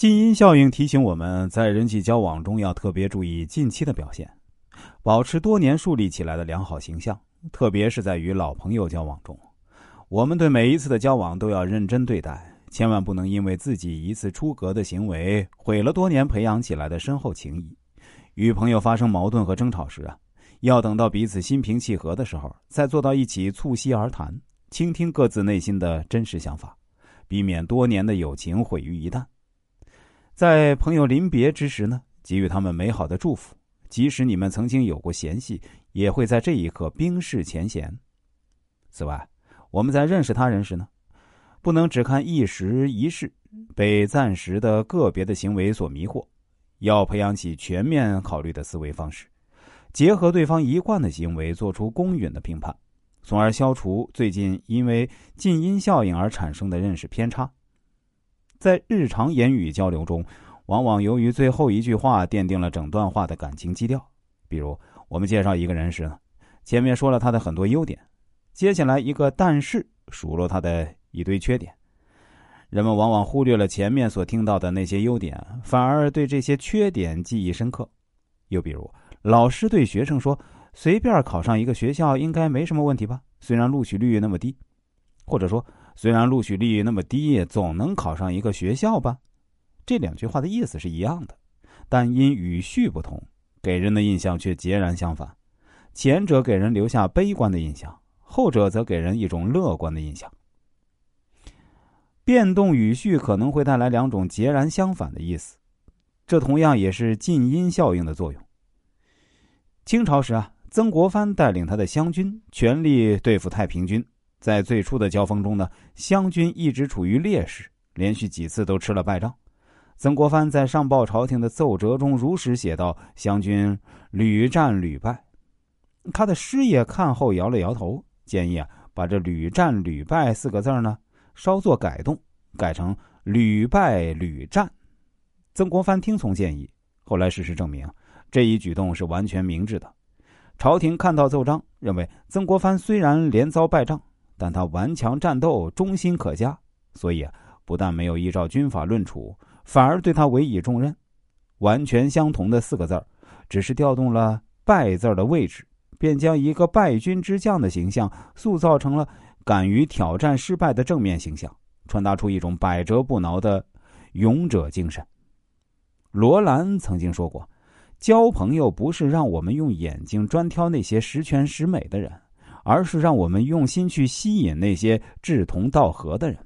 近因效应提醒我们在人际交往中要特别注意近期的表现，保持多年树立起来的良好形象。特别是在与老朋友交往中，我们对每一次的交往都要认真对待，千万不能因为自己一次出格的行为毁了多年培养起来的深厚情谊。与朋友发生矛盾和争吵时啊，要等到彼此心平气和的时候，再坐到一起促膝而谈，倾听各自内心的真实想法，避免多年的友情毁于一旦。在朋友临别之时呢，给予他们美好的祝福。即使你们曾经有过嫌隙，也会在这一刻冰释前嫌。此外，我们在认识他人时呢，不能只看一时一事，被暂时的个别的行为所迷惑，要培养起全面考虑的思维方式，结合对方一贯的行为，做出公允的评判，从而消除最近因为近因效应而产生的认识偏差。在日常言语交流中，往往由于最后一句话奠定了整段话的感情基调。比如，我们介绍一个人时，前面说了他的很多优点，接下来一个但是数落他的一堆缺点。人们往往忽略了前面所听到的那些优点，反而对这些缺点记忆深刻。又比如，老师对学生说：“随便考上一个学校应该没什么问题吧？虽然录取率那么低。”或者说。虽然录取率那么低，总能考上一个学校吧？这两句话的意思是一样的，但因语序不同，给人的印象却截然相反。前者给人留下悲观的印象，后者则给人一种乐观的印象。变动语序可能会带来两种截然相反的意思，这同样也是近因效应的作用。清朝时啊，曾国藩带领他的湘军全力对付太平军。在最初的交锋中呢，湘军一直处于劣势，连续几次都吃了败仗。曾国藩在上报朝廷的奏折中如实写道：“湘军屡战屡败。”他的师爷看后摇了摇头，建议啊，把这“屡战屡败”四个字呢稍作改动，改成“屡败屡战”。曾国藩听从建议，后来事实证明，这一举动是完全明智的。朝廷看到奏章，认为曾国藩虽然连遭败仗。但他顽强战斗，忠心可嘉，所以，不但没有依照军法论处，反而对他委以重任。完全相同的四个字儿，只是调动了“败”字的位置，便将一个败军之将的形象塑造成了敢于挑战失败的正面形象，传达出一种百折不挠的勇者精神。罗兰曾经说过：“交朋友不是让我们用眼睛专挑那些十全十美的人。”而是让我们用心去吸引那些志同道合的人。